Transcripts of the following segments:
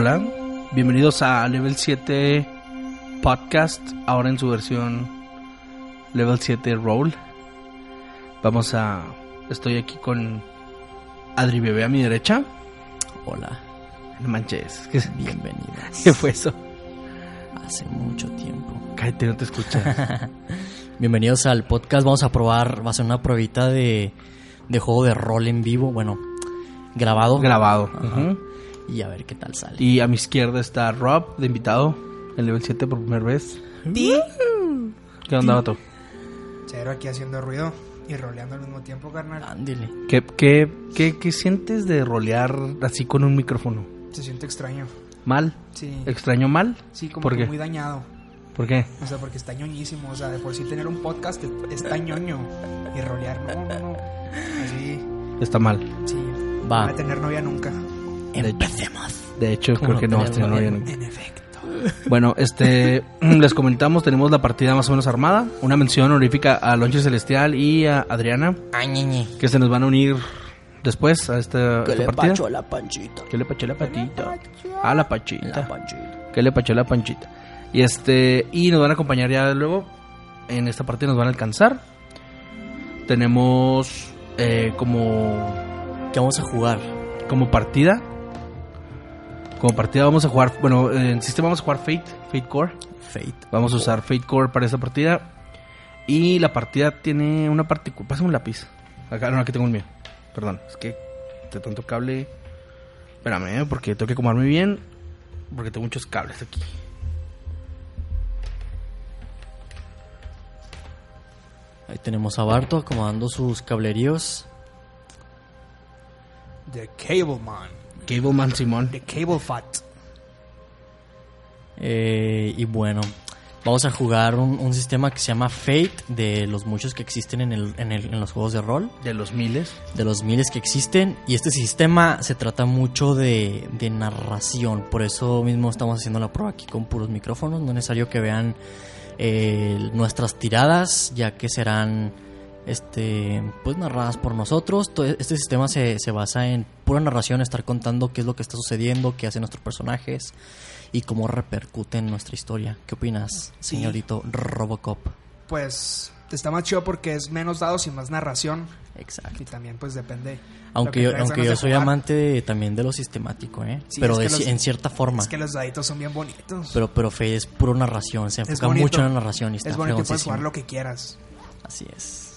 Hola, bienvenidos a Level 7 Podcast, ahora en su versión Level 7 Roll. Vamos a... Estoy aquí con Adri Bebé a mi derecha. Hola, No manches, ¿qué, bienvenidos. qué fue eso? Hace mucho tiempo. Cállate, no te escuchas. Bienvenidos al podcast. Vamos a probar, va a ser una pruebita de, de juego de rol en vivo. Bueno, grabado. Grabado. Ajá. Y a ver qué tal sale. Y a mi izquierda está Rob, de invitado, en Level 7 por primera vez. ¿Qué onda, vato? Cero aquí haciendo ruido y roleando al mismo tiempo, carnal. Ándele. ¿Qué, qué, qué, qué sientes de rolear así con un micrófono? Se siente extraño. ¿Mal? Sí. ¿Extraño mal? Sí, como ¿Por que qué? muy dañado. ¿Por qué? O sea, porque está ñoñísimo. O sea, de por sí tener un podcast es- está ñoño. Y rolear, no, no, no. Así, Está mal. sí. No Va. voy a tener novia nunca. Empecemos. De hecho, ¿Cómo creo que no a novia? nunca. En efecto. Bueno, este, les comentamos, tenemos la partida más o menos armada. Una mención honorífica a Lonche Celestial y a Adriana, Ay, ñeñe. que se nos van a unir después a esta, Que esta le partida. pacho la panchita. ¿Qué le paché la patita? A la pachita. La panchita. ¿Qué le paché la panchita? Y este, y nos van a acompañar ya luego. En esta partida nos van a alcanzar. Tenemos eh, como, ¿Qué vamos a jugar? como partida. Como partida vamos a jugar, bueno, en sistema vamos a jugar Fate, Fate Core. Fate. Vamos a usar Fate Core para esta partida. Y la partida tiene una partícula. Pásame un lápiz. Acá, no, aquí tengo el mío. Perdón, es que de tanto cable. Espérame, eh, porque tengo que acomodarme bien. Porque tengo muchos cables aquí. Ahí tenemos a Barto acomodando sus cableríos. The Cable Man. Cableman Simón. The Cable Fat. Eh, y bueno, vamos a jugar un, un sistema que se llama Fate, de los muchos que existen en, el- en el- en los juegos de rol, De los miles. de los miles que existen. Y este sistema se trata mucho de, de narración, por eso mismo estamos haciendo la prueba aquí con puros micrófonos. No es necesario que vean eh, nuestras tiradas, ya que serán este pues narradas por nosotros. Este sistema se, se basa en pura narración, estar contando qué es lo que está sucediendo, qué hacen nuestros personajes y cómo repercute en nuestra historia. ¿Qué opinas, Sí. señorito Robocop? Pues está más chido porque es menos dados y más narración. Exacto. Y también, pues depende. Aunque yo, aunque yo soy jugar. amante de- también de lo sistemático, ¿eh? Sí, pero de los- en cierta forma. Es que los daditos son bien bonitos. Pero, pero es puro narración, se enfoca mucho en la narración y está es bonito puedes jugar lo que quieras. Así es.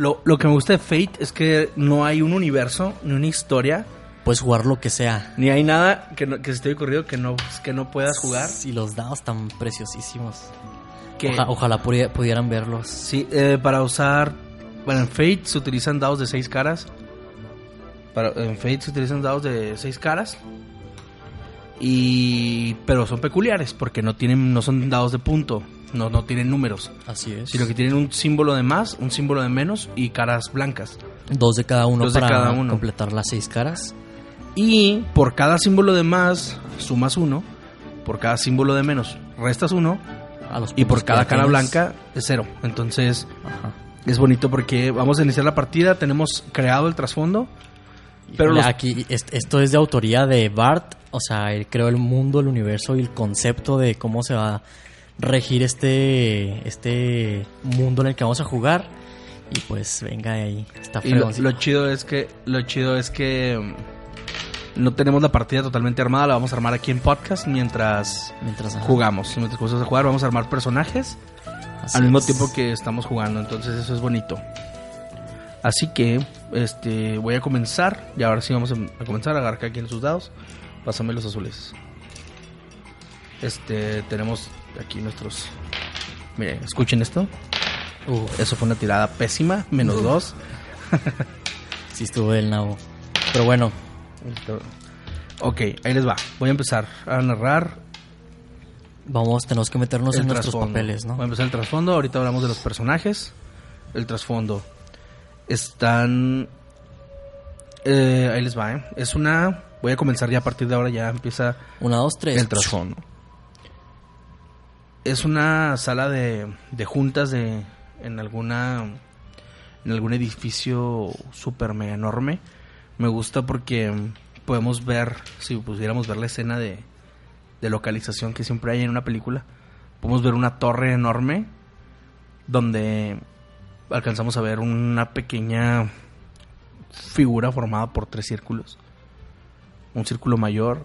Lo, lo que me gusta de Fate es que no hay un universo, ni una historia, Puedes jugar lo que sea. ni hay nada que, no- que se esté ocurrido que no, que no puedas jugar. Y los dados tan preciosísimos. Que, Oja- ojalá pudi- pudieran verlos. Sí, eh, para usar. Bueno, en Fate se utilizan dados de seis caras. Para, en Fate se utilizan dados de seis caras. Y. Pero son peculiares porque no tienen. no son dados de punto. No, no tienen números. Así es. Sino que tienen un símbolo de más, un símbolo de menos y caras blancas. Dos de cada uno Dos de para cada uno. completar las seis caras. Y por cada símbolo de más, sumas uno. Por cada símbolo de menos, restas uno. A los Y por cada cara blanca, es cero. Entonces. Ajá. Es bonito porque vamos a iniciar la partida, tenemos creado el trasfondo, pero los- aquí est- esto es de autoría de Bart, o sea, él creó el mundo, el universo y el concepto de cómo se va regir este este mundo en el que vamos a jugar y pues venga de ahí, está y lo, chido es que lo chido es que mm, No tenemos la partida totalmente armada, la vamos a armar aquí en podcast mientras, Mientras jugamos. Mientras comenzamos a jugar, vamos a armar personajes así al mismo es. tiempo que estamos jugando, entonces eso es bonito. Así que este voy a comenzar y ahora sí vamos a, comenzar a agarrar cada quien sus dados. Pásame los azules. Este tenemos aquí nuestros Mire, escuchen esto. Eso fue una tirada pésima, menos dos. sí estuvo del nabo. Pero bueno, Ok, ahí les va. Voy a empezar a narrar vamos, tenemos que meternos el en nuestros trasfondo. papeles, ¿no? Voy a empezar el trasfondo. Ahorita hablamos de los personajes. El trasfondo. Están. eh, ahí les va, ¿eh? Es una. Voy a comenzar ya a partir de ahora. Ya empieza Una, dos, tres. el trasfondo. Es una sala de, de juntas de en alguna en algún edificio super mega enorme. Me gusta porque podemos ver, si pudiéramos ver la escena de, de localización que siempre hay en una película, podemos ver una torre enorme donde alcanzamos a ver una pequeña figura formada por tres círculos. Un círculo mayor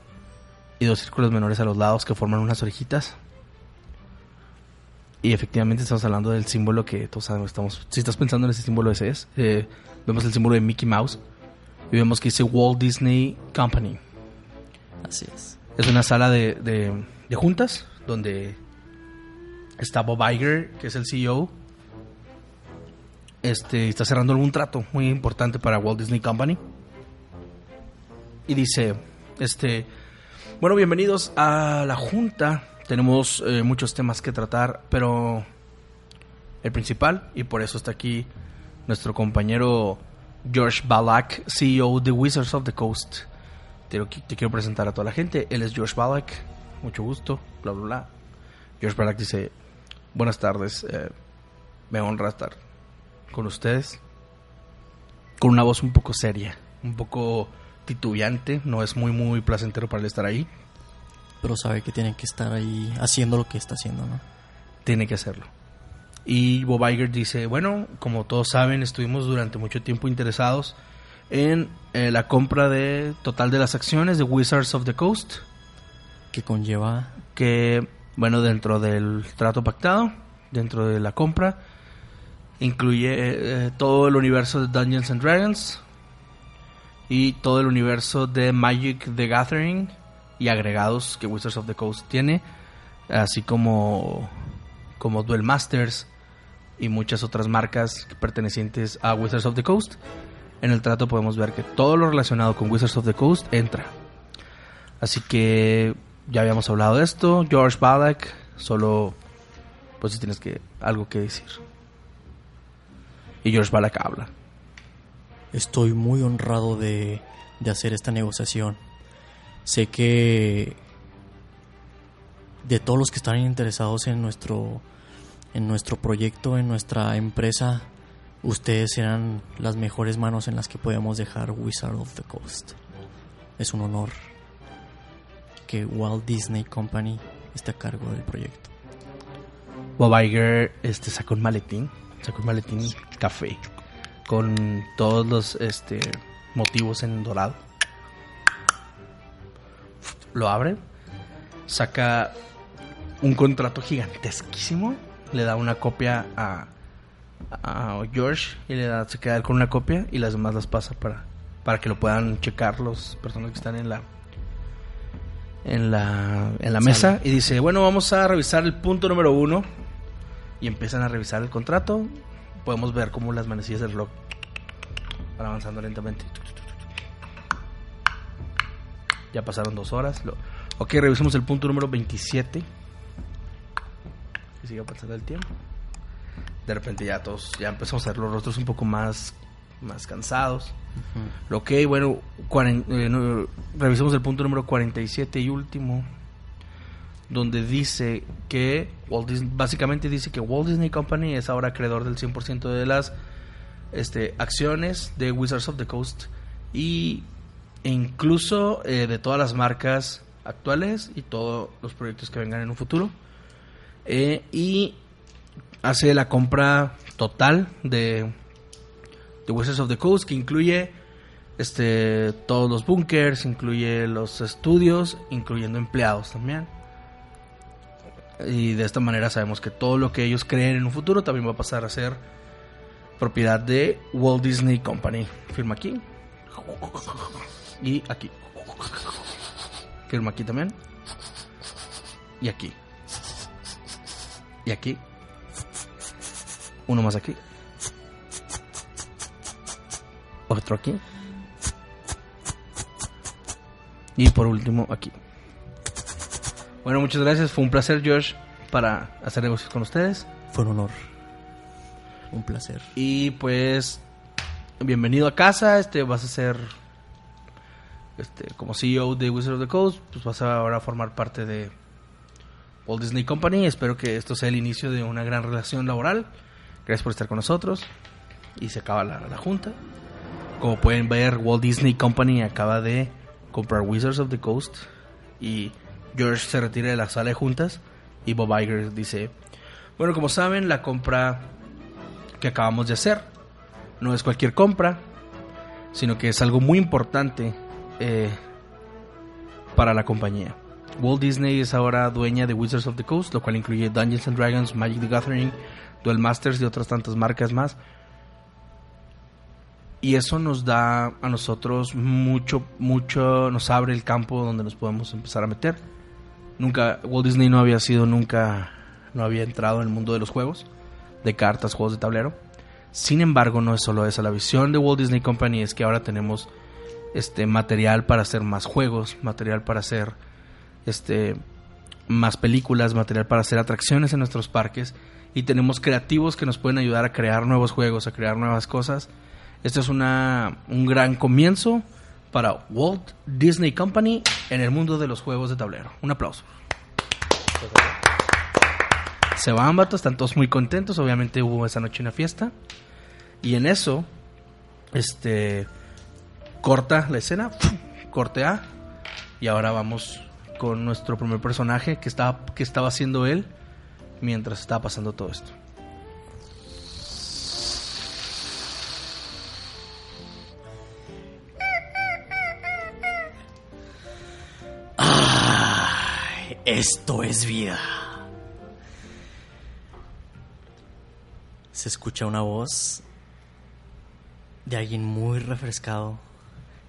y dos círculos menores a los lados que forman unas orejitas. Y efectivamente estamos hablando del símbolo que todos sabemos. Estamos, si estás pensando en ese símbolo, ese es. eh, vemos el símbolo de Mickey Mouse. Y vemos que dice Walt Disney Company. Así es. Es una sala de, de- de juntas donde está Bob Iger, que es el CEO. Este está cerrando algún trato muy importante para Walt Disney Company. Y dice, este, bueno, bienvenidos a la junta. Tenemos eh, muchos temas que tratar, pero el principal, y por eso está aquí nuestro compañero George Balak, CEO de Wizards of the Coast. Te, quiero presentar a toda la gente. Él es George Balak. Mucho gusto. Bla, bla, bla. George Balak dice: Buenas tardes. eh, me honra estar con ustedes. Con una voz un poco seria. Un poco titubeante. No es muy, muy placentero para él estar ahí. Pero sabe que tiene que estar ahí haciendo lo que está haciendo, ¿no? Tiene que hacerlo. Y Bob Iger dice, bueno, como todos saben, estuvimos durante mucho tiempo interesados en eh, la compra de total de las acciones de Wizards of the Coast. Que conlleva que, bueno, dentro del trato pactado, dentro de la compra, incluye eh, todo el universo de Dungeons and Dragons y todo el universo de Magic the Gathering y agregados que Wizards of the Coast tiene, así como, como Duel Masters y muchas otras marcas pertenecientes a Wizards of the Coast. En el trato podemos ver que todo lo relacionado con Wizards of the Coast entra. Así que ya habíamos hablado de esto. George Balak, solo pues si tienes que algo que decir. Y George Balak habla. Estoy muy honrado de, de hacer esta negociación. Sé que de todos los que están interesados en nuestro en nuestro proyecto, en nuestra empresa, ustedes serán las mejores manos en las que podemos dejar Wizard of the Coast. Es un honor que Walt Disney Company esté a cargo del proyecto. Bob Iger este, sacó un maletín, sacó un maletín café con todos los este, motivos en dorado. Lo abre, saca un contrato gigantesquísimo, le da una copia a, a George y le da, se queda con una copia y las demás las pasa para, para que lo puedan checar los personas que están en la en la, en la mesa y dice, bueno, vamos a revisar el punto número uno y empiezan a revisar el contrato. Podemos ver cómo las manecillas del reloj van avanzando lentamente. Ya pasaron dos horas. Lo- Ok, revisemos el punto número 27. Que siga pasando el tiempo. De repente ya todos, ya empezamos a ver los rostros un poco más, más cansados. Ok, bueno, cuaren- eh, no, revisemos el punto número 47 y último, donde dice que, Walt Disney- básicamente dice que Walt Disney Company es ahora acreedor del 100% de las este, acciones de Wizards of the Coast y e incluso eh, de todas las marcas actuales y todos los proyectos que vengan en un futuro. Eh, y hace la compra total de, de Wizards of the Coast, que incluye este, todos los bunkers, incluye los estudios, incluyendo empleados también. Y de esta manera sabemos que todo lo que ellos creen en un futuro también va a pasar a ser propiedad de Walt Disney Company. Firma aquí. Y aquí. Firma aquí también. Y aquí. Y aquí. Uno más aquí. Otro aquí. Y por último aquí. Bueno, muchas gracias. Fue un placer, George, para hacer negocios con ustedes. Fue un honor. Un placer. Y pues, bienvenido a casa. Este, vas a ser, este, como CEO de Wizard of the Coast, pues vas a ahora formar parte de Walt Disney Company. Espero que esto sea el inicio de una gran relación laboral. Gracias por estar con nosotros. Y se acaba la, la junta. Como pueden ver, Walt Disney Company acaba de comprar Wizards of the Coast. Y George se retira de la sala de juntas. Y Bob Iger dice: Bueno, como saben, la compra que acabamos de hacer no es cualquier compra, sino que es algo muy importante eh, para la compañía. Walt Disney es ahora dueña de Wizards of the Coast, lo cual incluye Dungeons and Dragons, Magic the Gathering, Duel Masters y otras tantas marcas más. Y eso nos da a nosotros mucho, mucho, nos abre el campo donde nos podemos empezar a meter. Nunca, Walt Disney no había sido nunca, no había entrado en el mundo de los juegos, de cartas, juegos de tablero. Sin embargo, no es solo esa. La visión de Walt Disney Company es que ahora tenemos este material para hacer más juegos, material para hacer este más películas, material para hacer atracciones en nuestros parques y tenemos creativos que nos pueden ayudar a crear nuevos juegos, a crear nuevas cosas. Este es una, un gran comienzo para Walt Disney Company en el mundo de los juegos de tablero. Un aplauso. Se van, vatos, están todos muy contentos. Obviamente hubo esa noche una fiesta. Y en eso, este, corta la escena, corte A. Y ahora vamos con nuestro primer personaje que estaba, que estaba haciendo él mientras estaba pasando todo esto. Ay, esto es vida. Se escucha una voz de alguien muy refrescado,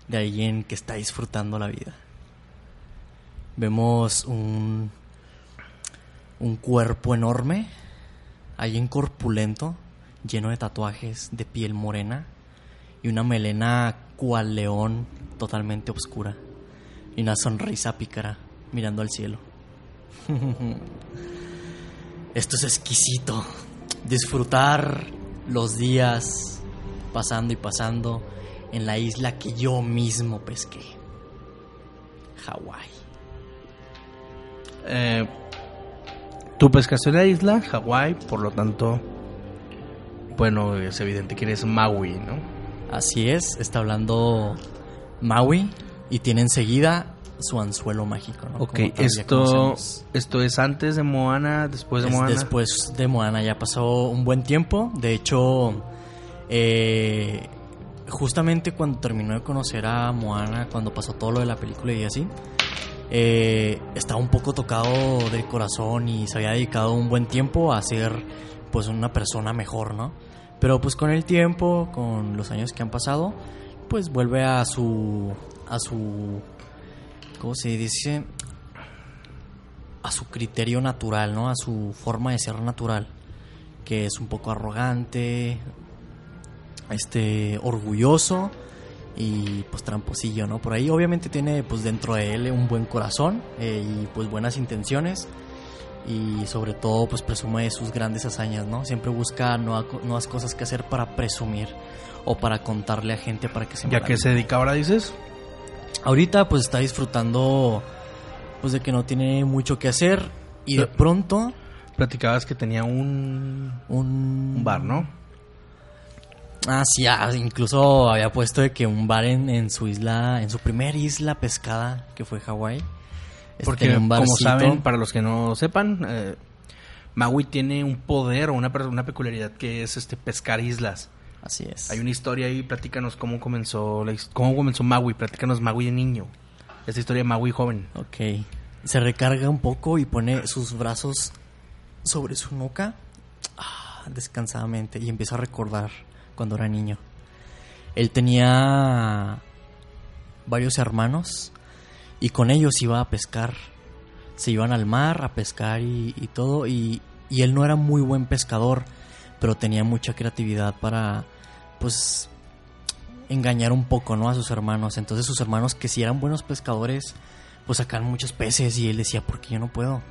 de alguien que está disfrutando la vida. Vemos un, un cuerpo enorme, alguien corpulento, lleno de tatuajes, de piel morena y una melena cual león totalmente oscura y una sonrisa pícara mirando al cielo. Esto es exquisito. Disfrutar los días pasando y pasando en la isla que yo mismo pesqué. Hawái. Eh, tú pescaste en la isla, Hawái, por lo tanto, bueno, es evidente que eres Maui, ¿no? Así es, está hablando Maui y tiene enseguida su anzuelo mágico. ¿no? Ok, esto, esto es antes de Moana, después de Es Moana. Después de Moana ya pasó un buen tiempo. De hecho, eh, justamente cuando terminó de conocer a Moana, cuando pasó todo lo de la película y así, eh, estaba un poco tocado del corazón y se había dedicado un buen tiempo a ser pues una persona mejor, ¿no? Pero pues con el tiempo, con los años que han pasado, pues vuelve a su a su ¿cómo se dice? a su criterio natural, ¿no? A su forma de ser natural, que es un poco arrogante, este orgulloso y pues tramposillo, ¿no? Por ahí obviamente tiene pues dentro de él un buen corazón eh, y pues buenas intenciones y sobre todo pues presume de sus grandes hazañas, ¿no? Siempre busca nueva- nuevas cosas que hacer para presumir o para contarle a gente para que se Ya que se dedica ahora, dices. Ahorita pues está disfrutando pues de que no tiene mucho que hacer y de pronto Platicabas que tenía un, un, un bar, ¿no? Ah, sí, ah, incluso había puesto de que un bar en, en su isla, en su primer isla pescada, que fue Hawái. este, Porque, tenía un como saben, para los que no sepan, eh, Maui tiene un poder o una, peculiaridad que es este pescar islas. Así es. Hay una historia ahí, platícanos cómo comenzó, la cómo comenzó Maui, platícanos Maui de niño. Esta historia de Maui joven. Ok. Se recarga un poco y pone sus brazos sobre su nuca ah, descansadamente y empieza a recordar cuando era niño. Él tenía varios hermanos y con ellos iba a pescar. Se iban al mar a pescar y, y todo y, y él no era muy buen pescador, pero tenía mucha creatividad para pues engañar un poco, ¿no? A sus hermanos. Entonces sus hermanos que si eran buenos pescadores, pues sacaban muchos peces y él decía, ¿por qué yo no puedo?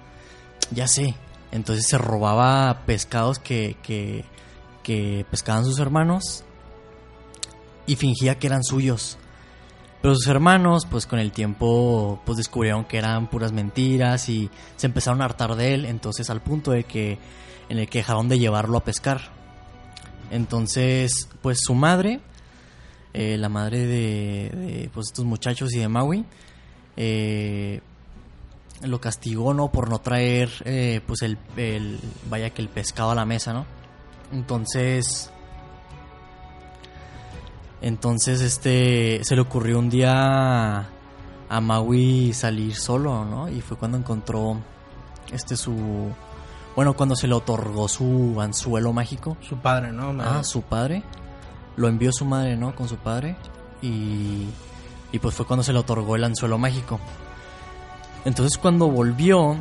Ya sé. Entonces se robaba pescados que, que pescaban sus hermanos y fingía que eran suyos. Pero sus hermanos, pues con el tiempo, pues descubrieron que eran puras mentiras y se empezaron a hartar de él, entonces al punto de que en el que dejaron de llevarlo a pescar. Entonces, pues su madre, eh, la madre de, de, pues, estos muchachos y de Maui, eh, lo castigó, ¿no? Por no traer, eh, pues, el, vaya que el pescado a la mesa, ¿no? Entonces, entonces, este, se le ocurrió un día a Maui salir solo, ¿no? Y fue cuando encontró, este, su, bueno, cuando se le otorgó su anzuelo mágico. Su padre, ¿no? Ah, su padre. Lo envió su madre, ¿no? Con su padre. Y, y pues fue cuando se le otorgó el anzuelo mágico. Entonces cuando volvió,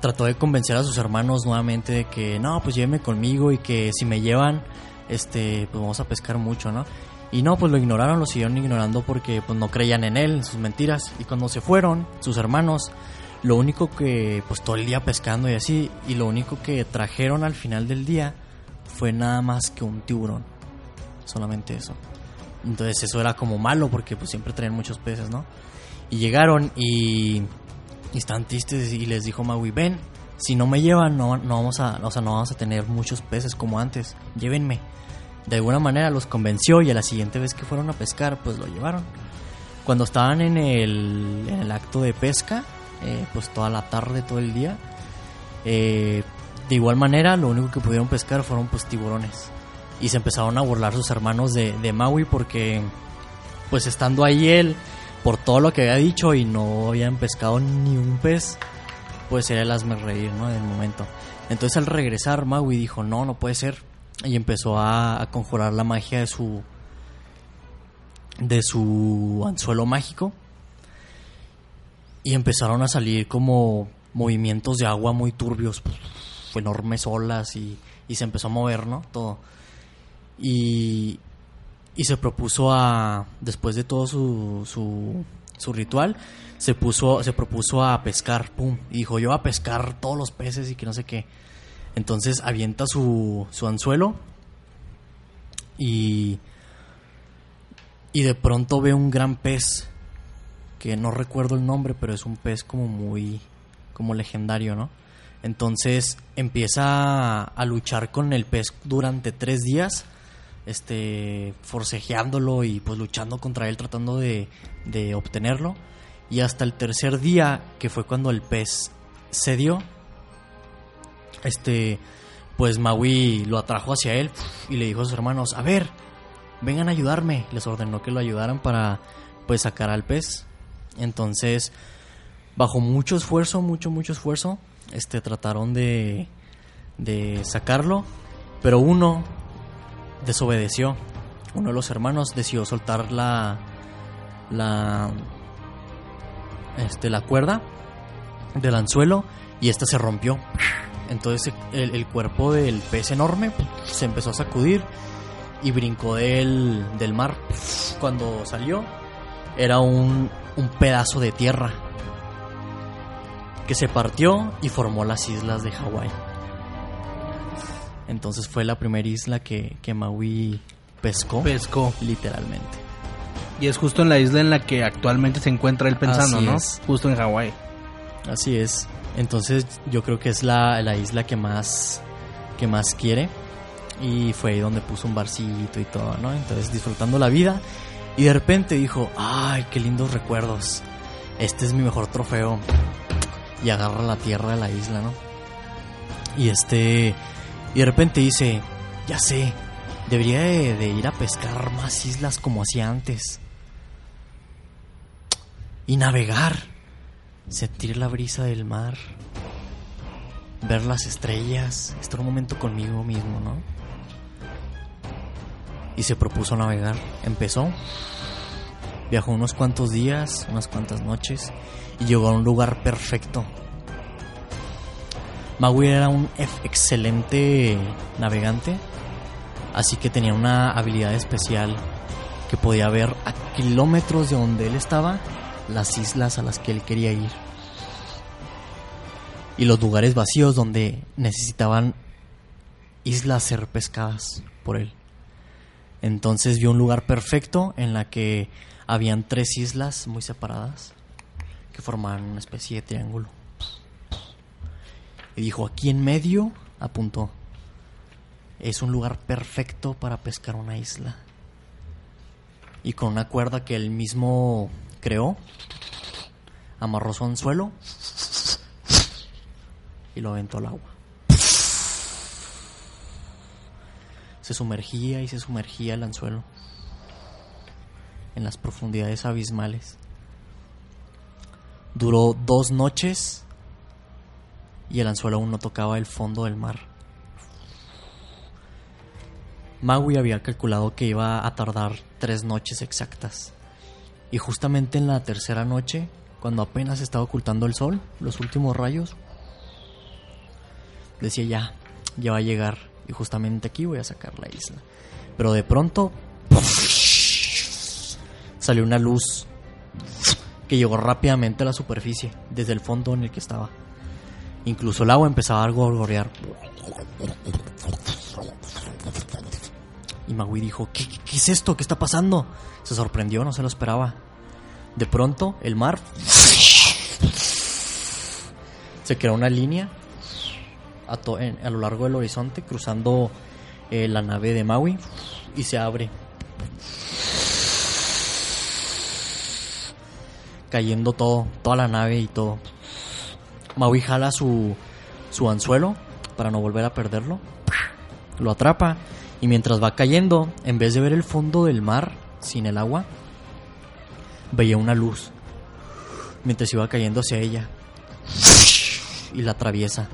trató de convencer a sus hermanos nuevamente de que no, pues llévenme conmigo y que si me llevan, este, pues vamos a pescar mucho, ¿no? Y no, pues lo ignoraron, lo siguieron ignorando porque pues no creían en él, en sus mentiras. Y cuando se fueron, sus hermanos, lo único que, pues todo el día pescando y así, y lo único que trajeron al final del día fue nada más que un tiburón. Solamente eso. Entonces eso era como malo porque pues siempre traían muchos peces, ¿no? Y llegaron y, y están tristes y les dijo Maui, ven, si no me llevan no, no vamos a, o sea, no vamos a tener muchos peces como antes, llévenme. De alguna manera los convenció y a la siguiente vez que fueron a pescar pues lo llevaron. Cuando estaban en el, en el acto de pesca, eh, pues toda la tarde, todo el día, eh, de igual manera lo único que pudieron pescar fueron pues tiburones y se empezaron a burlar sus hermanos de, de, Maui porque pues estando ahí él por todo lo que había dicho y no habían pescado ni un pez pues era el hazme reír no del momento. Entonces al regresar Maui dijo no no puede ser y empezó a, a conjurar la magia de su de su anzuelo mágico. Y empezaron a salir como movimientos de agua muy turbios enormes olas y, y se empezó a mover no todo. Y, y se propuso a, después de todo su, su, su, ritual, se, puso, se propuso a pescar, pum, y dijo, yo voy a pescar todos los peces y que no sé qué. Entonces avienta su, su anzuelo y, y de pronto ve un gran pez, que no recuerdo el nombre, pero es un pez como muy, como legendario, ¿no? Entonces empieza a, a luchar con el pez durante tres días este forcejeándolo y pues luchando contra él tratando de, de, obtenerlo. Y hasta el tercer día que fue cuando el pez cedió este pues Maui lo atrajo hacia él y le dijo a sus hermanos a ver vengan a ayudarme les ordenó que lo ayudaran para pues sacar al pez. Entonces bajo mucho esfuerzo mucho mucho esfuerzo este trataron de de sacarlo pero uno desobedeció. Uno de los hermanos decidió soltar la la este la cuerda del anzuelo y esta se rompió. Entonces el, cuerpo del pez enorme se empezó a sacudir y brincó del, del mar. Cuando salió era un, un pedazo de tierra que se partió y formó las islas de Hawái. Entonces fue la primera isla que, que Maui pescó. Pescó. Literalmente. Y es justo en la isla en la que actualmente se encuentra él pensando, Así ¿no? es. Justo en Hawái. Así es. Entonces yo creo que es la, la isla que más, que más quiere. Y fue ahí donde puso un barcito y todo, ¿no? Entonces disfrutando la vida. Y de repente dijo, ay, qué lindos recuerdos. Este es mi mejor trofeo. Y agarra la tierra de la isla, ¿no? Y este... Y de repente dice, ya sé, Debería de, ir a pescar más islas como hacía antes. Y navegar. Sentir la brisa del mar. Ver las estrellas. Estar un momento conmigo mismo, ¿no? Y se propuso navegar. Empezó. Viajó unos cuantos días, unas cuantas noches. Y llegó a un lugar perfecto. Maui era un ex- excelente navegante. Así que tenía una habilidad especial que podía ver a kilómetros de donde él estaba las islas a las que él quería ir. Y los lugares vacíos donde necesitaban islas ser pescadas por él. Entonces vio un lugar perfecto en la que habían tres islas muy separadas que formaban una especie de triángulo. Y dijo, aquí en medio, apuntó, es un lugar perfecto para pescar una isla. Y con una cuerda que él mismo creó, amarró su anzuelo y lo aventó al agua. Se sumergía y se sumergía el anzuelo en las profundidades abismales. Duró dos noches y el anzuelo aún no tocaba el fondo del mar. Maui había calculado que iba a tardar tres noches exactas. Y justamente en la tercera noche, cuando apenas estaba ocultando el sol, los últimos rayos, decía ya, ya va a llegar. Y justamente aquí voy a sacar la isla. Pero de pronto salió una luz que llegó rápidamente a la superficie, desde el fondo en el que estaba. Incluso el agua empezaba a gorgorear. Y Magui dijo, ¿Qué, es esto? ¿Qué está pasando? Se sorprendió, no se lo esperaba. De pronto, el mar se creó una línea a lo largo del horizonte, cruzando eh, la nave de Maui, y se abre. Cayendo todo, toda la nave y todo. Maui jala su, su anzuelo para no volver a perderlo. Lo atrapa y mientras va cayendo, en vez de ver el fondo del mar sin el agua, veía una luz mientras iba cayendo hacia ella y la atraviesa.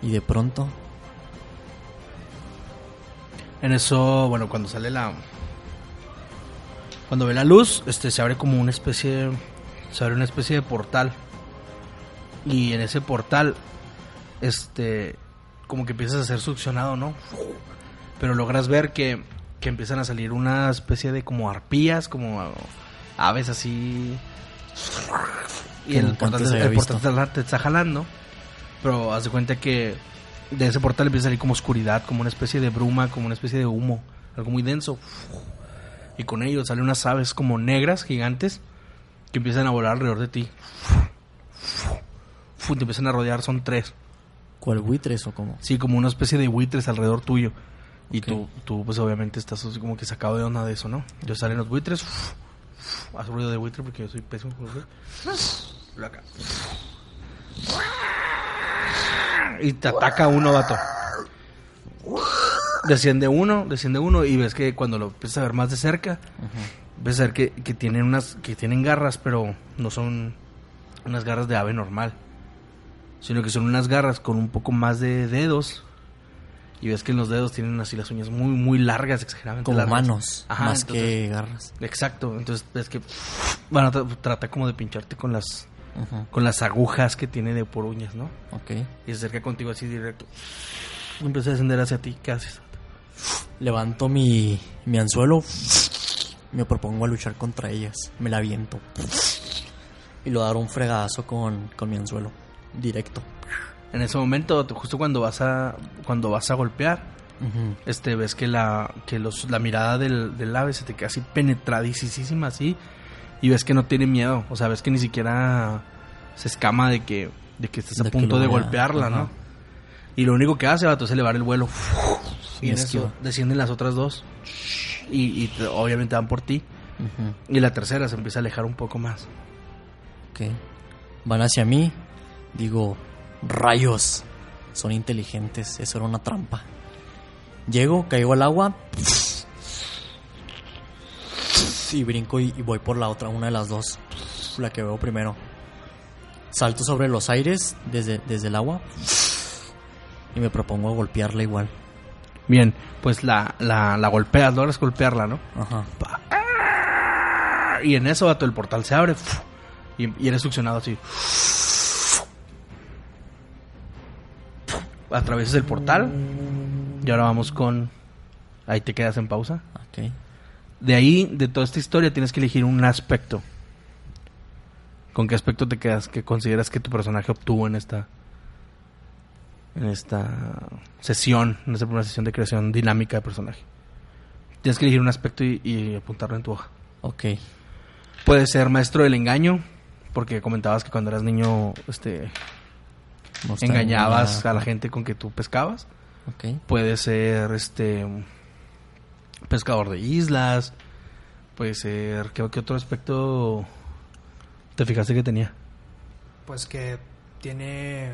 Y de pronto, En eso, bueno, cuando sale la. Cuando ve la luz, este se abre como una especie. Se abre una especie de portal. Y en ese portal, este. Como que empiezas a ser succionado, ¿no? Pero logras ver que, que empiezan a salir una especie de como arpías, como aves así. Y el portal, había el portal te está jalando. Pero haz de cuenta que de ese portal empieza a salir como oscuridad, como una especie de bruma, como una especie de humo, algo muy denso. Y con ello salen unas aves como negras, gigantes, que empiezan a volar alrededor de ti. Te empiezan a rodear, son tres. ¿cuál buitres o cómo? Sí, como una especie de buitres alrededor tuyo. Y tú, tú, pues obviamente estás como que sacado de onda de eso, ¿no? Entonces salen los buitres. Haz ruido de buitre porque yo soy pésimo. Lo acá. Y te ataca uno, vato. Desciende uno, desciende uno y ves que cuando lo empiezas a ver más de cerca, ves a ver que, que tienen unas que tienen garras, pero no son unas garras de ave normal, sino que son unas garras con un poco más de dedos. Y ves que en los dedos tienen así las uñas muy muy largas, exageradamente Como largas. manos, Ajá, más entonces- que garras. Exacto, entonces ves que bueno, tra- trata como de pincharte con las con las agujas que tiene de por uñas, ¿no? Ok. Y se acerca contigo así directo. Empieza a descender hacia ti, ¿qué haces? Levanto mi, mi anzuelo. Me propongo a luchar contra ellas. Me la aviento. Y lo daré un fregazo con, con mi anzuelo. Directo. En ese momento, justo cuando vas a cuando vas a golpear, este ves que la que los la mirada del, del ave se te queda así penetradísima así y ves que no tiene miedo, o sea, ves que ni siquiera se escama de que de que estás a De punto de golpearla, ajá. ¿no? Y lo único que hace, vato, es elevar el vuelo. Y Y en eso descienden las otras dos. Y, y te- obviamente van por ti. Y la tercera se empieza a alejar un poco más. Ok. Van hacia mí. Digo, rayos. Son inteligentes. Eso era una trampa. Llego, caigo al agua. Y brinco y, y voy por la otra, una de las dos. La que veo primero. Salto sobre los aires desde, desde el agua. Y me propongo golpearla igual. Bien, pues la, la, la golpeas, logras golpearla, ¿no? Ajá. Y en eso, vato, el portal se abre y, y eres succionado así. Atraviesas el portal y ahora vamos con... Ahí te quedas en pausa. Ok. De ahí, de toda esta historia, tienes que elegir un aspecto. ¿Con qué aspecto te quedas? que consideras que tu personaje obtuvo en esta en esta sesión, en esta primera sesión de creación dinámica de personaje? Tienes que elegir un aspecto y, y apuntarlo en tu hoja. Ok. Puede ser maestro del engaño, porque comentabas que cuando eras niño, este, Mostrar engañabas una- a la gente con que tú pescabas. Ok. Puede ser, este, pescador de islas. Puede ser, ¿qué, qué otro aspecto te fijaste que tenía? Pues que tiene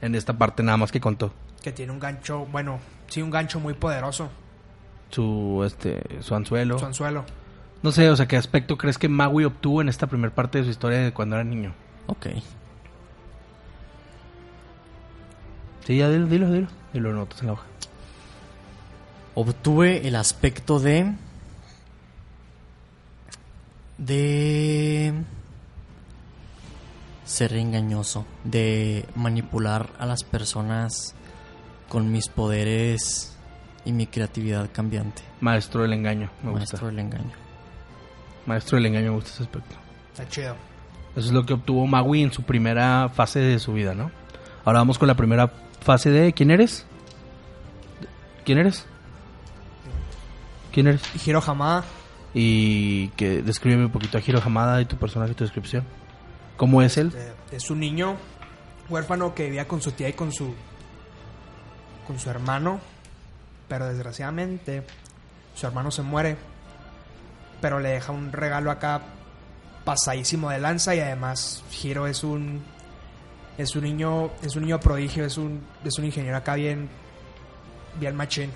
En esta parte nada más que contó. que tiene un gancho, bueno, sí, un gancho muy poderoso, Su, este, su anzuelo. su anzuelo. No sé, o sea, ¿qué aspecto crees que Maui obtuvo en esta primera parte de su historia de cuando era niño? Ok. Sí, ya dilo, dilo, dilo. Y lo notas en la hoja. Obtuve el aspecto de. de. Ser engañoso. De manipular a las personas con mis poderes y mi creatividad cambiante. Maestro del engaño, me Maestro gusta. del engaño. Maestro del engaño, me gusta ese aspecto. Está chido. Eso es lo que obtuvo Maui en su primera fase de su vida, ¿no? Ahora vamos con la primera fase de... ¿Quién eres? ¿Quién eres? ¿Quién eres? Hiro Hamada, Y que descríbeme un poquito a Hiro Hamada y tu personaje y tu descripción. ¿Cómo es él? eh, es un niño huérfano que vivía con su tía y con su con su hermano, pero desgraciadamente su hermano se muere, pero le deja un regalo acá pasadísimo de lanza y además Hiro es un es un niño es un niño prodigio, es un es un ingeniero acá bien bien machín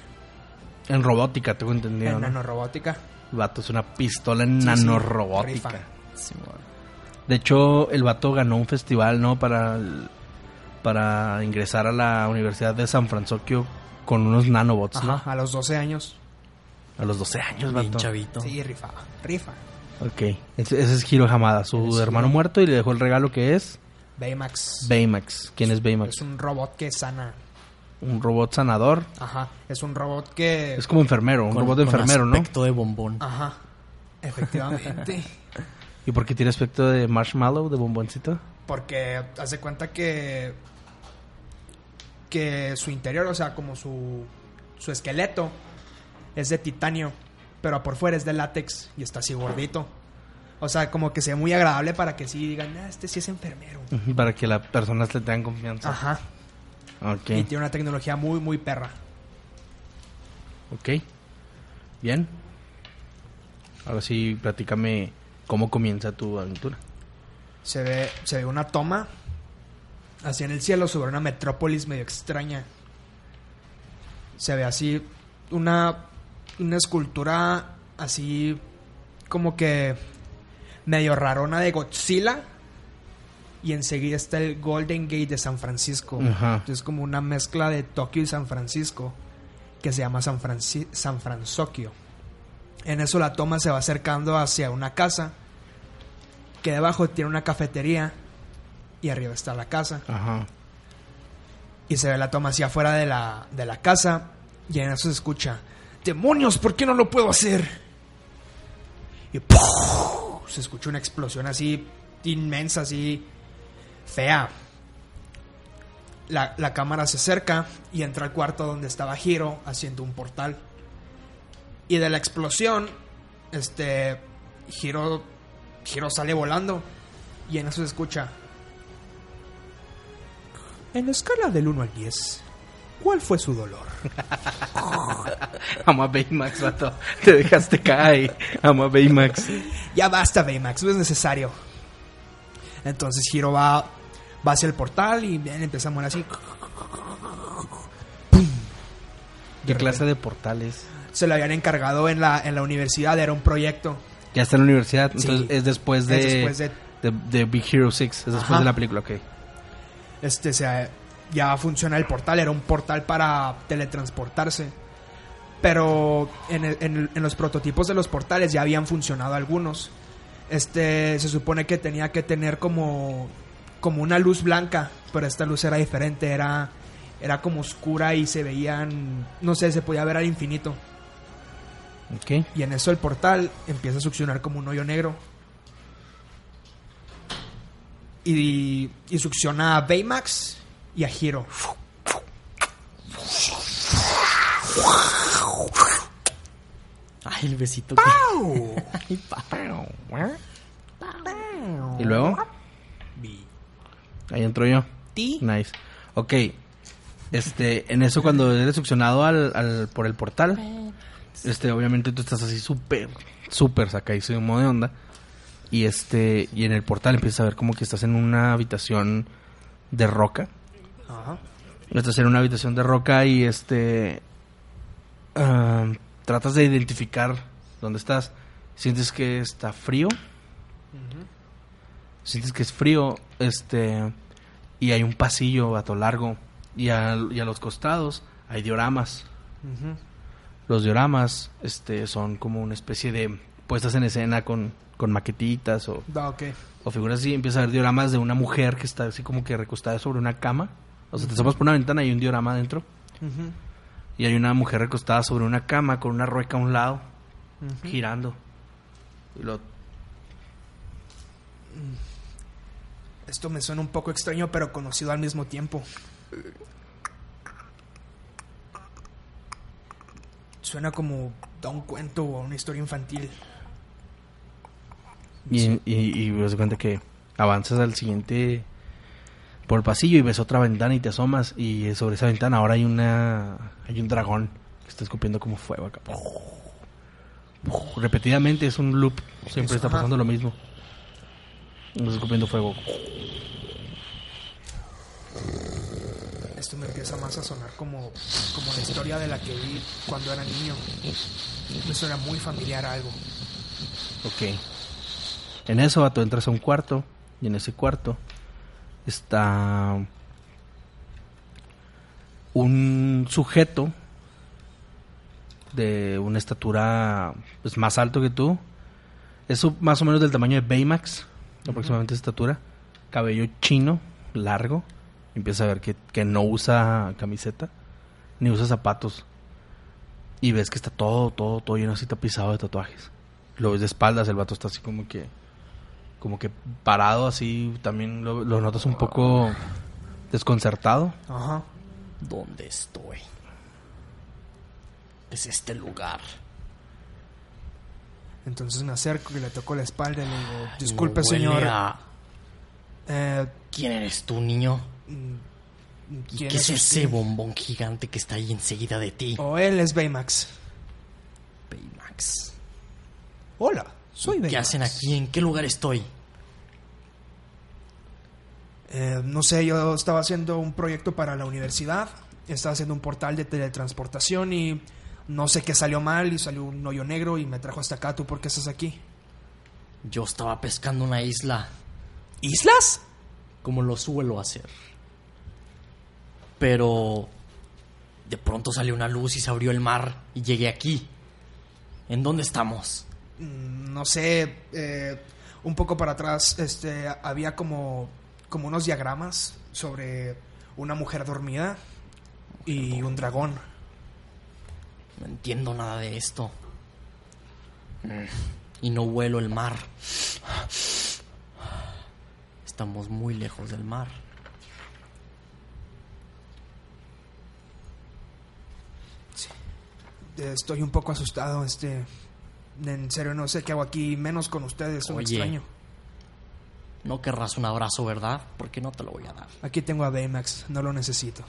En robótica, tengo entendido, en ¿no? nanorobótica. Vato, es una pistola en Sí, sí, nanorobótica. De hecho, el vato ganó un festival, ¿no? Para, para ingresar a la Universidad de San Francisco con unos nanobots, ¿no? Ajá, a los 12 años. A los 12 años, Bien vato. chavito. Sí, rifa, rifa. Ok. Ese, ese es Hiro Hamada, su es hermano Hiro. muerto y le dejó el regalo que es Baymax. Baymax. ¿Quién es Baymax? Es un robot que sana. Un robot sanador. Ajá. Es un robot que. Es como enfermero, un Con- robot de con enfermero, ¿no? aspecto de bombón. Ajá. Efectivamente. ¿Y por qué tiene aspecto de marshmallow, de bomboncito? Porque hace cuenta que. Que su interior, o sea, como su. Su esqueleto es de titanio. Pero por fuera es de látex y está así gordito. O sea, como que sea muy agradable para que sí digan, ah, este sí es enfermero. Para que las personas le tengan confianza. Ajá. Ok. Y tiene una tecnología muy, muy perra. Ok. Bien. Ahora sí, platícame cómo comienza tu aventura. Se ve, se ve una toma así en el cielo sobre una metrópolis medio extraña. Se ve así una, una escultura así como que medio rarona de Godzilla. Y enseguida está el Golden Gate de San Francisco. Ajá. Es como una mezcla de Tokio y San Francisco que se llama San, Franci- San Fransokio. En eso la toma se va acercando hacia una casa que debajo tiene una cafetería y arriba está la casa. Ajá. Y se ve la toma hacia afuera de la, de la casa y en eso se escucha, demonios, ¿por qué no lo puedo hacer? Y se escucha una explosión así inmensa, así fea. La, la cámara se acerca y entra al cuarto donde estaba Hiro haciendo un portal. Y de la explosión, este, Hiro, Hiro sale volando y en eso se escucha, en escala del 1 al 10, ¿cuál fue su dolor? Amo a Baymax, vato. Te dejaste caer. Amo a Baymax. Ya basta, Baymax, no es necesario. Entonces Hiro va, va hacia el portal y bien, morir así. ¡Pum! ¿Qué clase de portales? Se lo habían encargado en la, en la universidad, era un proyecto. Ya está en la universidad, Sí. entonces es después de, Es después de de, de Big Hero 6, es después Ajá. de la película, ok. este se, ya funciona el portal, era un portal para teletransportarse. Pero en, el- en el- en los prototipos de los portales ya habían funcionado algunos. Este se supone que tenía que tener como como una luz blanca, pero esta luz era diferente, era era como oscura y se veían, no sé, se podía ver al infinito. Ok. Y en eso el portal empieza a succionar como un hoyo negro. Y, y succiona a Baymax y a Hiro. Ay, el besito que... Ay. ¿Y luego? Ahí entro yo. Nice. Ok. Este, en eso cuando eres succionado al, al- por el portal, este, obviamente tú estás así súper, súper sacadísimo de onda. Y este, y en el portal empiezas a ver como que estás en una habitación de roca. Ajá. Estás en una habitación de roca y este ah, tratas de identificar dónde estás. Sientes que está frío. Sientes que es frío, este y hay un pasillo a lo largo y a, y a los costados hay dioramas. Ujú. Los dioramas este son como una especie de puestas en escena con, con maquetitas o, ok. o figuras así. Empieza a ver dioramas de una mujer que está así como que recostada sobre una cama. O sea, te asomas por una ventana y hay un diorama adentro. Y hay una mujer recostada sobre una cama con una rueca a un lado, girando. Y lo, Esto me suena un poco extraño, pero conocido al mismo tiempo. Suena como da un cuento o una historia infantil. y, y, y ves cuenta que avanzas al siguiente por el pasillo y ves otra ventana y te asomas y sobre esa ventana ahora hay una hay un dragón que está escupiendo como fuego acá. Repetidamente es un loop, siempre está pasando lo mismo. Está escupiendo fuego. Esto me empieza más a sonar como, como la historia de la que vi cuando era niño. Me suena muy familiar algo. Ok. En eso, vato, entras a un cuarto. Y en ese cuarto está un sujeto de una estatura pues, más alto que tú. Es más o menos del tamaño de Baymax, aproximadamente esa estatura. Cabello chino, largo. Empieza a ver que, que no usa camiseta, ni usa zapatos. Y ves que está todo, todo, todo lleno así tapizado de tatuajes. Lo ves de espaldas, el vato está así como que como que parado así, también lo, lo notas un poco desconcertado. Ajá. ¿Dónde estoy? Es este lugar. Entonces me acerco y le toco la espalda y le digo, disculpe No señor. a- Eh, ¿Quién eres tú, niño? Mm, ¿Y ¿quién qué es usted? ese bombón gigante que está ahí enseguida de ti? O él es Baymax. Baymax. Hola, soy Baymax. ¿Qué hacen aquí? ¿En qué lugar estoy? Eh, no sé, yo estaba haciendo un proyecto para la universidad. Estaba haciendo un portal de teletransportación y no sé qué salió mal y salió un hoyo negro y me trajo hasta acá. ¿Tú por qué estás aquí? Yo estaba pescando una isla, ¿Islas? como lo suelo hacer. Pero de pronto salió una luz y se abrió el mar y llegué aquí. ¿En dónde estamos? Mm, No sé, eh, un poco para atrás este, había como, como unos diagramas sobre una mujer dormida y un dragón. No entiendo nada de esto. Mm, Y no huelo el mar. Estamos muy lejos del mar. Eh, Estoy un poco asustado, este... En serio, no sé qué hago aquí, menos con ustedes, Oye. extraño. No querrás un abrazo, ¿verdad? Porque no te lo voy a dar. Aquí tengo a Baymax, no lo necesito.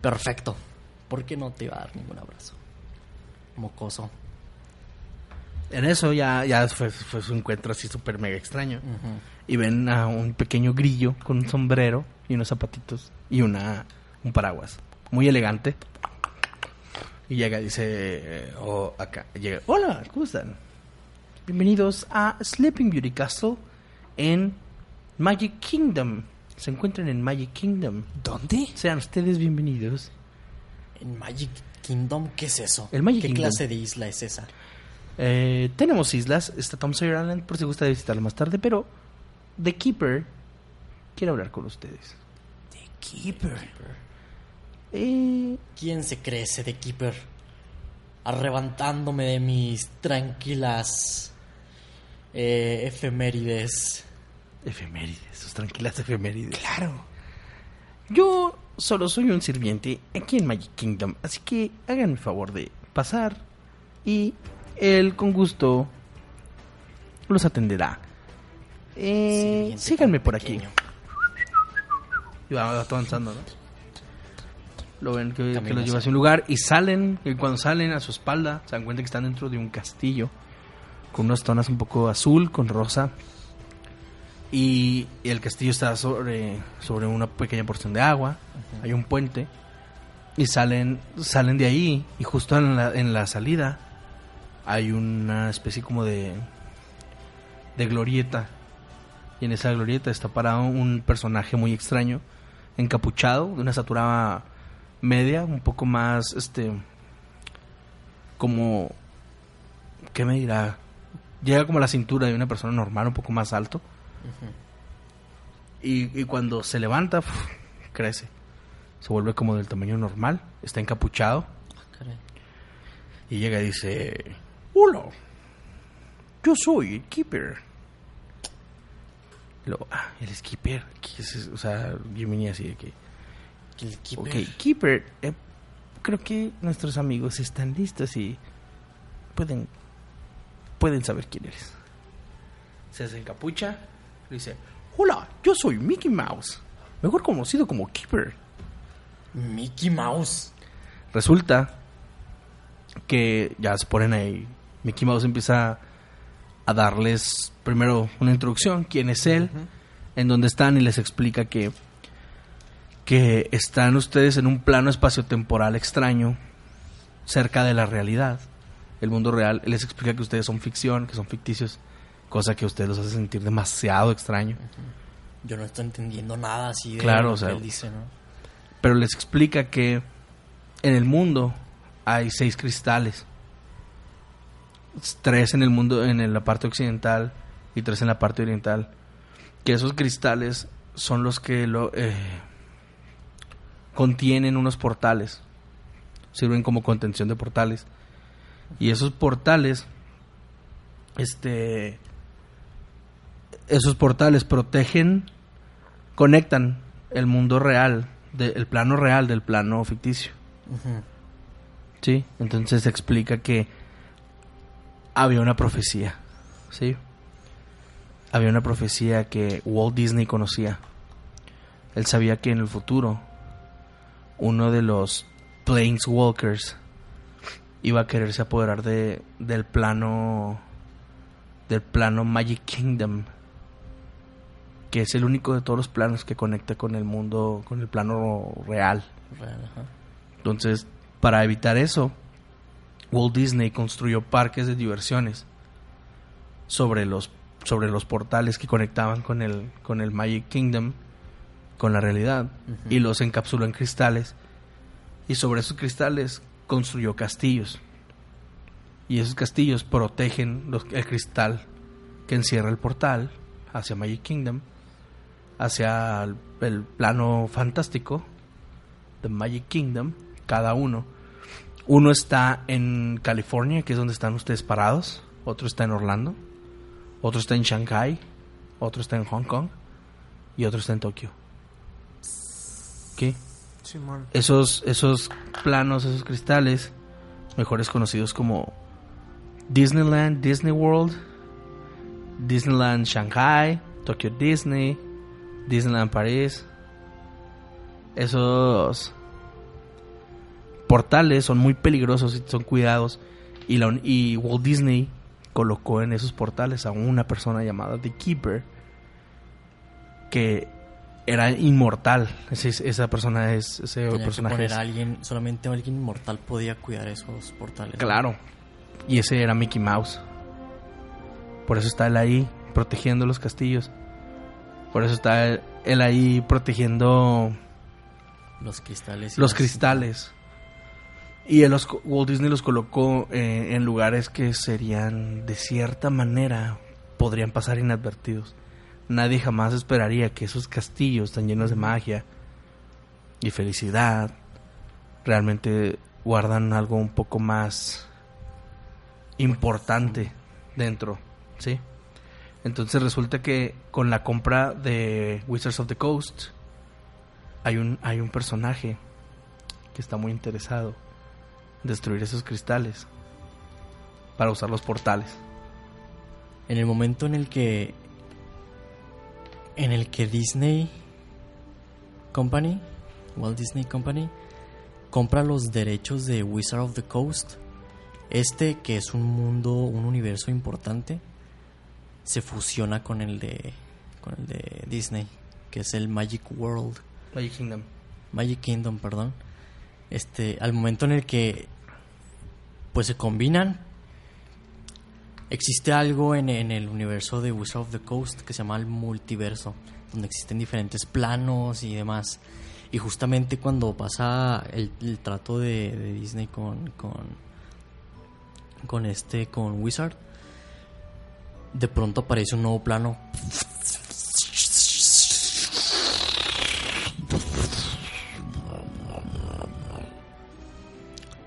Perfecto. ¿Por qué no te iba a dar ningún abrazo? Mocoso. En eso ya, ya fue, fue su encuentro así súper mega extraño. Y ven a un pequeño grillo con un sombrero y unos zapatitos y una un paraguas, muy elegante. Y llega y dice, oh, acá, llega, hola, ¿cómo están? Bienvenidos a Sleeping Beauty Castle en Magic Kingdom. Se encuentran en Magic Kingdom. ¿Dónde? Sean ustedes bienvenidos. En Magic Kingdom, ¿qué es eso? El Magic ¿Qué Kingdom. clase de isla es esa? Eh, tenemos islas, está Tom Sawyer Island por si gusta visitarlo más tarde, pero The Keeper quiere hablar con ustedes. The Keeper. Eh, ¿Quién se cree ese The Keeper? Arrebatándome de mis tranquilas eh, efemérides. efemérides, sus tranquilas efemérides. Claro. Yo solo soy un sirviente aquí en Magic Kingdom, así que háganme el favor de pasar y él con gusto los atenderá. Eh, síganme por aquí. Y va va avanzando, ¿no? Lo ven que, que los lleva hacia- un lugar y salen, y cuando salen a su espalda se dan cuenta que están dentro de un castillo con unas tonas un poco azul con rosa. Y, y el castillo está sobre, sobre una pequeña porción de agua, hay un puente. Y salen salen de ahí. Y justo en la, en la salida hay una especie como de de glorieta. Y en esa glorieta está parado un personaje muy extraño, encapuchado, de una estatura media, un poco más, este, como, ¿qué me dirá? Llega como a la cintura de una persona normal, un poco más alto. y, y cuando se levanta, crece. Se vuelve como del tamaño normal, está encapuchado. Caray. Y llega y dice, hola, yo soy el Keeper. Luego, ah, el Keeper, ¿qué es eso? o sea, yo venía así de que, Keeper. ok, Keeper, eh, creo que nuestros amigos están listos y pueden, pueden saber quién eres. Se desencapucha, y dice, hola, yo soy Mickey Mouse, mejor conocido como Keeper. Mickey Mouse. Resulta que ya se ponen ahí. Mickey Mouse empieza a darles primero una introducción, quién es él, en dónde están y les explica que que están ustedes en un plano espaciotemporal extraño cerca de la realidad, el mundo real. Les explica que ustedes son ficción, que son ficticios, cosa que a ustedes los hace sentir demasiado extraño. Yo no estoy entendiendo nada así de Claro, lo o sea, que él dice, ¿no? pero les explica que en el mundo hay seis cristales. Tres en el mundo, en la parte occidental y tres en la parte oriental. Que esos cristales son los que lo eh, contienen unos portales. Sirven como contención de portales. Y esos portales, este, esos portales protegen, conectan el mundo real, de- el plano real del plano ficticio. ¿Sí? Entonces se explica que había una profecía, ¿sí? Había una profecía que Walt Disney conocía. Él sabía que en el futuro uno de los Planeswalkers iba a quererse apoderar de, del plano del plano Magic Kingdom, que es el único de todos los planos que conecta con el mundo, con el plano real. Real, ajá. Entonces, para evitar eso, Walt Disney construyó parques de diversiones sobre los sobre los portales que conectaban con el con el Magic Kingdom con la realidad y los encapsuló en cristales y sobre esos cristales construyó castillos y esos castillos protegen los- el cristal que encierra el portal hacia Magic Kingdom hacia el, el plano fantástico de Magic Kingdom, cada uno. Uno está en California, que es donde están ustedes parados. Otro está en Orlando. Otro está en Shanghai. Otro está en Hong Kong. Y otro está en Tokio. ¿Qué? Simón. Esos, esos planos, esos cristales, mejores conocidos como Disneyland, Disney World, Disneyland Shanghai, Tokyo Disney, Disneyland París. Esos portales son muy peligrosos y son cuidados. Y, la, y Walt Disney colocó en esos portales a una persona llamada The Keeper que era inmortal. Ese- esa persona es ese Tenía que personaje. poner es- a alguien, solamente alguien inmortal podía cuidar esos portales. Claro. Y ese era Mickey Mouse. Por eso está él ahí protegiendo los castillos. Por eso está él, él ahí protegiendo Los cristales. y los las- cristales. Y él los, Walt Disney los colocó eh, en lugares que serían, de cierta manera, podrían pasar inadvertidos. Nadie jamás esperaría que esos castillos tan llenos de magia y felicidad realmente guardan algo un poco más importante dentro, ¿sí? Entonces resulta que con la compra de Wizards of the Coast hay un hay un personaje que está muy interesado en destruir esos cristales para usar los portales. En el momento en el que. En el que Disney Company, Walt Disney Company, compra los derechos de Wizard of the Coast, este que es un mundo, un universo importante, se fusiona con el de. con el de Disney, que es el Magic World. Magic Kingdom. Magic Kingdom, perdón. Este, al momento en el que pues se combinan, existe algo en, en el universo de Wizard of the Coast que se llama el multiverso, donde existen diferentes planos y demás. Y justamente cuando pasa el, trato de, de Disney con, con con este con Wizard, de pronto aparece un nuevo plano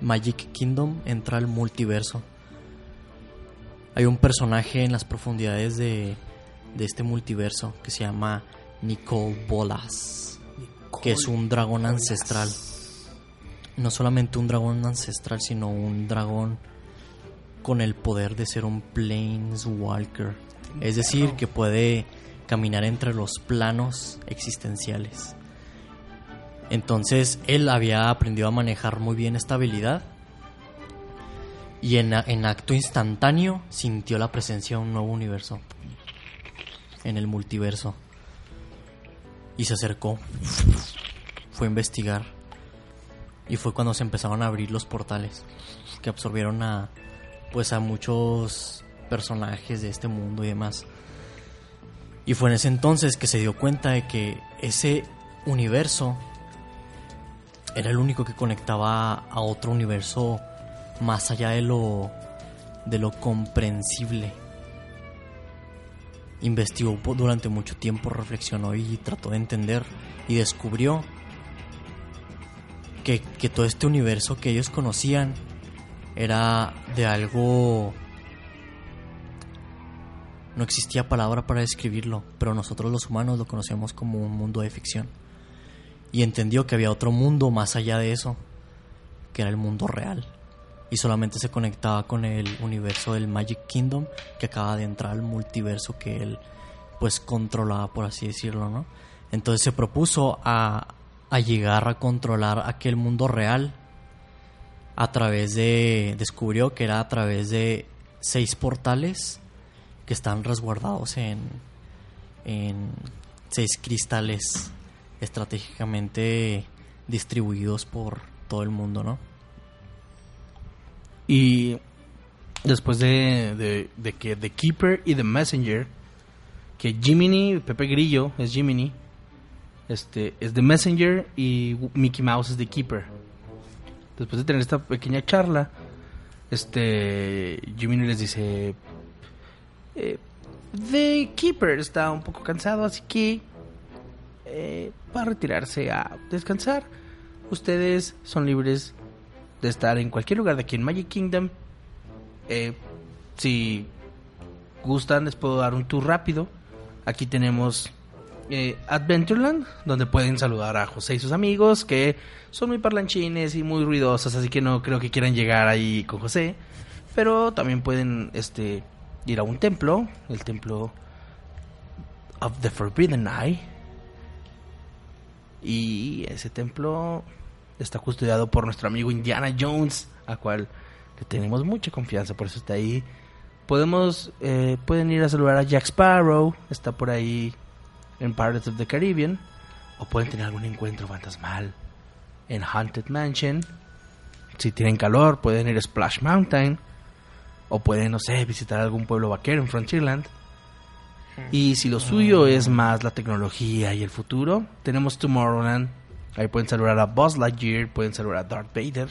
Magic Kingdom entra al multiverso. Hay un personaje en las profundidades de, de este multiverso que se llama Nicole Bolas, que es un dragón ancestral. No solamente un dragón ancestral, sino un dragón con el poder de ser un Planeswalker. Es decir, que puede caminar entre los planos existenciales. Entonces él había aprendido a manejar muy bien esta habilidad y en, en acto instantáneo sintió la presencia de un nuevo universo en el multiverso y se acercó, fue a investigar y fue cuando se empezaron a abrir los portales que absorbieron a pues a muchos personajes de este mundo y demás. Y fue en ese entonces que se dio cuenta de que ese universo era el único que conectaba a otro universo más allá de lo de lo comprensible. Investigó durante mucho tiempo, reflexionó y trató de entender y descubrió que, que todo este universo que ellos conocían era de algo no existía palabra para describirlo, pero nosotros los humanos lo conocemos como un mundo de ficción y entendió que había otro mundo más allá de eso, que era el mundo real. Y solamente se conectaba con el universo del Magic Kingdom, que acaba de entrar al multiverso que él pues controlaba, por así decirlo, ¿no? Entonces se propuso a, a llegar a controlar aquel mundo real a través de... descubrió que era a través de seis portales que están resguardados en, en seis cristales estratégicamente distribuidos por todo el mundo, ¿no? Y después de, de, que The Keeper y The Messenger, que Jiminy, Pepe Grillo es Jiminy, este, es The Messenger y Mickey Mouse es The Keeper. Después de tener esta pequeña charla, este, Jiminy les dice, eh, The Keeper está un poco cansado, así que eh, va a retirarse a descansar. Ustedes son libres de estar en cualquier lugar de aquí en Magic Kingdom. Eh, si gustan, les puedo dar un tour rápido. Aquí tenemos eh, Adventureland, donde pueden saludar a José y sus amigos, que son muy parlanchines y muy ruidosos, así que no creo que quieran llegar ahí con José. Pero también pueden este, ir a un templo, el templo of the Forbidden Eye. Y ese templo está custodiado por nuestro amigo Indiana Jones, a cual le tenemos mucha confianza, por eso está ahí. Podemos, eh, pueden ir a saludar a Jack Sparrow, está por ahí en Pirates of the Caribbean. o pueden tener algún encuentro fantasmal en Haunted Mansion. Si tienen calor, pueden ir a Splash Mountain. O pueden, no sé, visitar algún pueblo vaquero en Frontierland. Y si lo suyo es más la tecnología y el futuro, tenemos Tomorrowland. Ahí pueden saludar a Buzz Lightyear, pueden saludar a Darth Vader.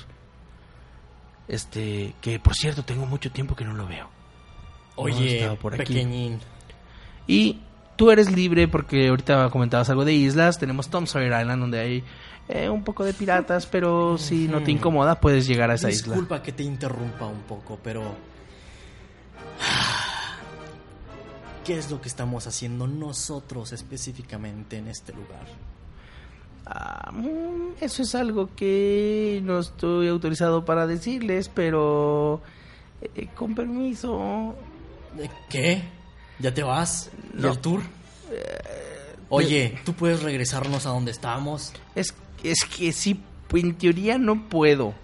Este, que por cierto, tengo mucho tiempo que no lo veo. No Oye, por aquí. pequeñín. Y tú eres libre porque ahorita comentabas algo de islas. Tenemos Tom Sawyer Island donde hay eh, un poco de piratas, pero si no te incomoda puedes llegar a esa isla. Disculpa que te interrumpa un poco, pero... ¿Qué es lo que estamos haciendo nosotros específicamente en este lugar? Ah, mm, eso es algo que no estoy autorizado para decirles, pero eh, con permiso. ¿Eh, ¿Qué? ¿Ya te vas? ¿Y No. el tour? Oye, ¿tú puedes regresarnos a donde estábamos? Es, es que sí, en teoría no puedo,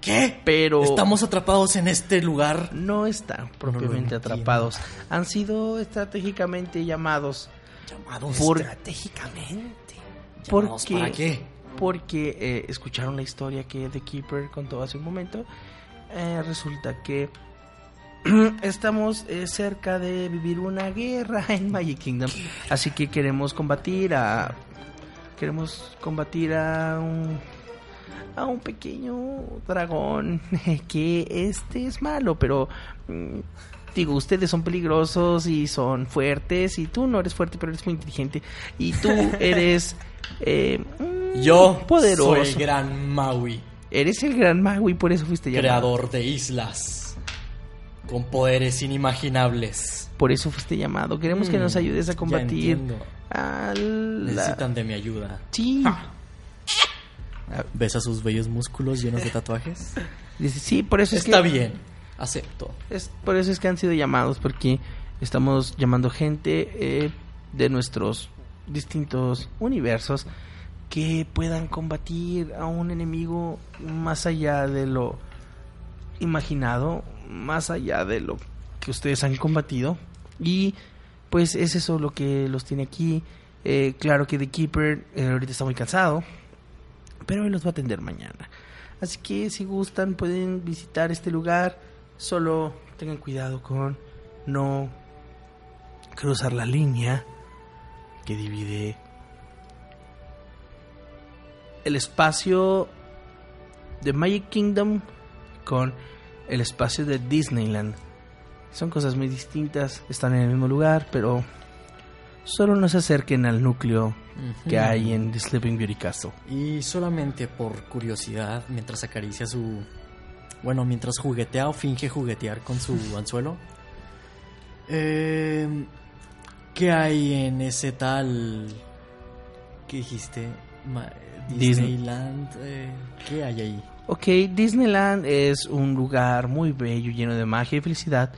¿Qué? pero Estamos atrapados en este lugar. no están propiamente atrapados. Han sido estratégicamente llamados. Llamados Por- Estratégicamente. ¿Llamados porque- ¿Para qué? porque eh, escucharon la historia que The Keeper contó hace un momento. Eh, resulta que estamos eh, cerca de vivir una guerra en Magic Kingdom, así que queremos combatir a queremos combatir a un a un pequeño dragón que este es malo, pero mm, digo, ustedes son peligrosos y son fuertes y tú no eres fuerte, pero eres muy inteligente y tú eres eh, mm, Yo poderoso. soy el gran Maui, Eres el gran y por eso fuiste llamado. creador de islas, con poderes inimaginables. Por eso fuiste llamado. Queremos que Mm, nos ayudes a combatir entiendo. a la... Necesitan de mi ayuda. Sí. ¿Ves a sus bellos músculos llenos de tatuajes? Dice, sí, por eso es Está que... bien, acepto. Es, por eso es que han sido llamados, porque estamos llamando gente eh, de nuestros distintos universos que puedan combatir a un enemigo más allá de lo imaginado, más allá de lo que ustedes han combatido. Y pues es eso lo que los tiene aquí. Eh, claro que The Keeper eh, ahorita está muy cansado, pero él los va a atender mañana. Así que si gustan pueden visitar este lugar. Solo tengan cuidado con no cruzar la línea que divide el espacio de Magic Kingdom con el espacio de Disneyland. Son cosas muy distintas, están en el mismo lugar, pero solo no se acerquen al núcleo que hay en The Sleeping Beauty Castle. Y solamente por curiosidad, mientras acaricia su... Bueno, mientras juguetea o finge juguetear con su anzuelo. Eh, ¿Qué hay en ese tal... ¿Qué dijiste? Ma- Disney. Disneyland. eh, ¿Qué hay ahí? Ok, Disneyland es un lugar muy bello, lleno de magia y felicidad,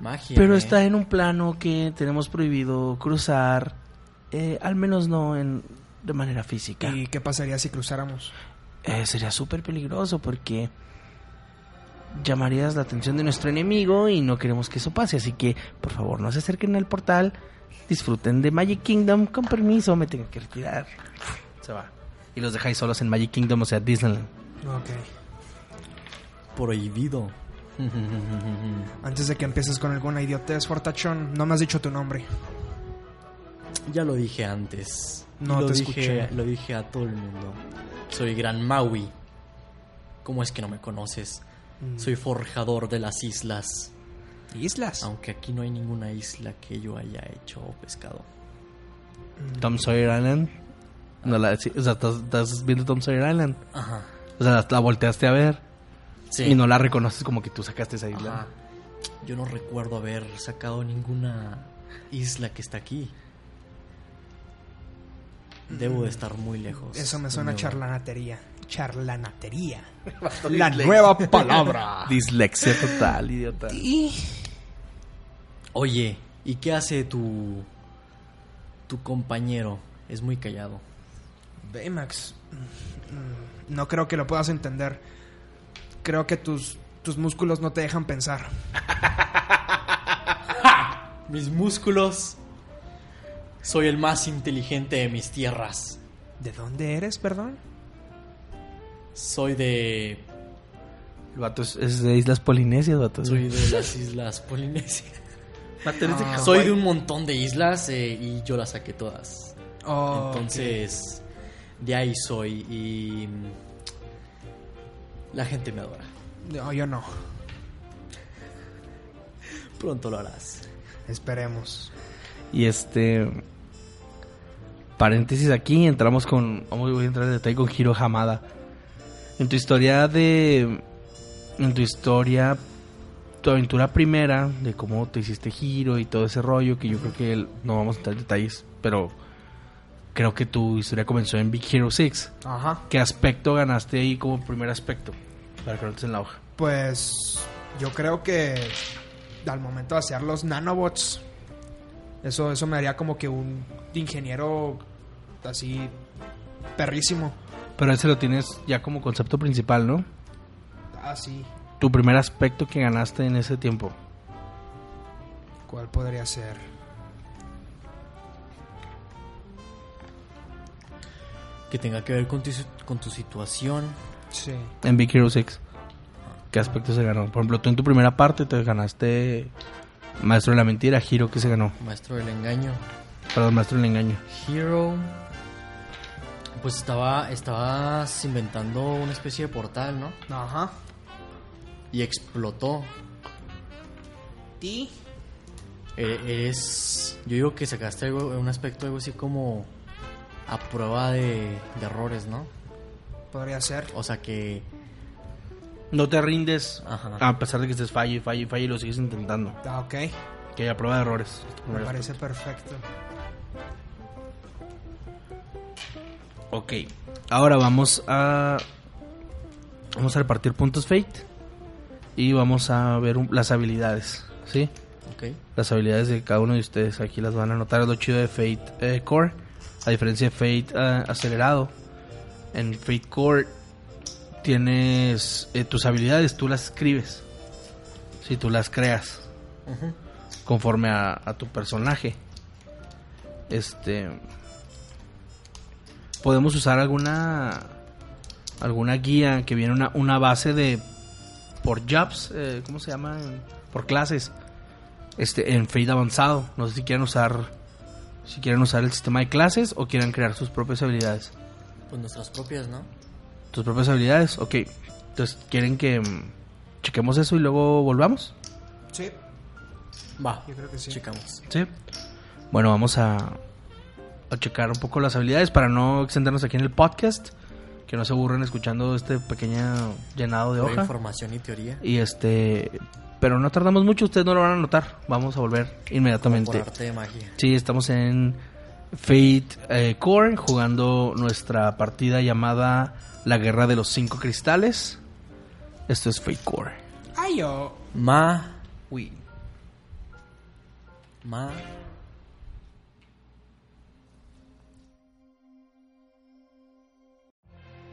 Magia. pero ¿eh? está en un plano que tenemos prohibido cruzar, eh, al menos no en, de manera física. ¿Y qué pasaría si cruzáramos? Eh, sería súper peligroso porque llamarías la atención de nuestro enemigo y no queremos que eso pase, así que por favor no se acerquen al portal, disfruten de Magic Kingdom, con permiso, me tengo que retirar. Se va. Y los dejáis solos en Magic Kingdom, o sea, Disneyland. Ok. Prohibido. Antes de que empieces con alguna idiotez, Fortachón, no me has dicho tu nombre. Ya lo dije antes. No lo te dije, escuché. Lo dije a todo el mundo. Soy Gran Maui. ¿Cómo es que no me conoces? Mm. Soy forjador de las islas. ¿Islas? Aunque aquí no hay ninguna isla que yo haya hecho o pescado. Tom Sawyer Island. No la, sí, o sea, estás, estás viendo Tom Sawyer Island. Ajá. O sea, la, la volteaste a ver Sí. y no la reconoces como que tú sacaste esa isla. Ajá. Yo no recuerdo haber sacado ninguna isla que está aquí. Debo de estar muy lejos. Eso me suena a charlanatería. Charlanatería. La nueva palabra. Dislexia total, idiota. Y Oye, ¿y qué hace tu tu compañero? Es muy callado. Baymax, mm, no creo que lo puedas entender. Creo que tus, tus músculos no te dejan pensar. Mis músculos Soy el más inteligente de mis tierras. ¿De dónde eres, perdón? Soy de. El vato es, es de Islas Polinesias, vato. Soy de las islas Polinesias. Ah. Soy de un montón de islas eh, y yo las saqué todas. Oh, Entonces, de ahí soy y. La gente me adora. No, yo no. Pronto lo harás. Esperemos. Y este. Paréntesis aquí, entramos con. Vamos, voy a entrar en detalle con Hiro Hamada. En tu historia de. En tu historia. Tu aventura primera, de cómo te hiciste giro y todo ese rollo, que yo creo que el- no vamos a entrar en detalles, pero. Creo que tu historia comenzó en Big Hero 6. Ajá. ¿Qué aspecto ganaste ahí como primer aspecto? Para que no en la hoja. Pues yo creo que al momento de hacer los nanobots, eso, eso me haría como que un ingeniero así perrísimo. Pero ese lo tienes ya como concepto principal, ¿no? Así. Tu primer aspecto que ganaste en ese tiempo. ¿Cuál podría ser? Que tenga que ver con tu, con tu situación. Sí. En Big Hero 6. ¿Qué aspecto se ganó? Por ejemplo, tú en tu primera parte te ganaste Maestro de la Mentira, Hiro que se ganó. Maestro del engaño. Perdón, Maestro del Engaño. Hero. Pues estaba. Estabas inventando una especie de portal, ¿no? Ajá. Y explotó. ¿Y? Eh, Eres. Yo digo que sacaste algo, un aspecto algo así como. A prueba de, de errores, ¿no? Podría ser. O sea que. No te rindes Ajá. a pesar de que estés falle, falle, falle y lo sigues intentando. Ah, ok. Que haya prueba de errores. Me parece perfecto. Ok. Ahora vamos a. Vamos a repartir puntos Fate. Y vamos a ver un- las habilidades. ¿Sí? Ok. las habilidades de cada uno de ustedes. Aquí las van a anotar. Lo chido de Fate eh, Core. A diferencia de Fate eh, acelerado. En Fate Core tienes eh, tus habilidades, tú las escribes. Si tú las creas conforme a, a tu personaje. Este. Podemos usar alguna. Alguna guía que viene una, una base de. Por jobs, eh, ¿cómo se llama? Por clases. Este, en Fate avanzado. No sé si quieren usar. Si quieren usar el sistema de clases o quieren crear sus propias habilidades. Pues nuestras propias, ¿no? Tus propias habilidades, ok. Entonces, ¿quieren que mm, chequemos eso y luego volvamos? Sí. Va. Yo creo que sí. Checamos. Sí. Bueno, vamos a, a checar un poco las habilidades para no extendernos aquí en el podcast. Que no se aburren escuchando este pequeño llenado de hoja. información y teoría. Y este. Pero no tardamos mucho, ustedes no lo van a notar. Vamos a volver Por inmediatamente. arte de magia. Sí, estamos en Fate eh, Core jugando nuestra partida llamada La Guerra de los Cinco Cristales. Esto es Fate Core. Ay, yo. Ma. Uy. Ma.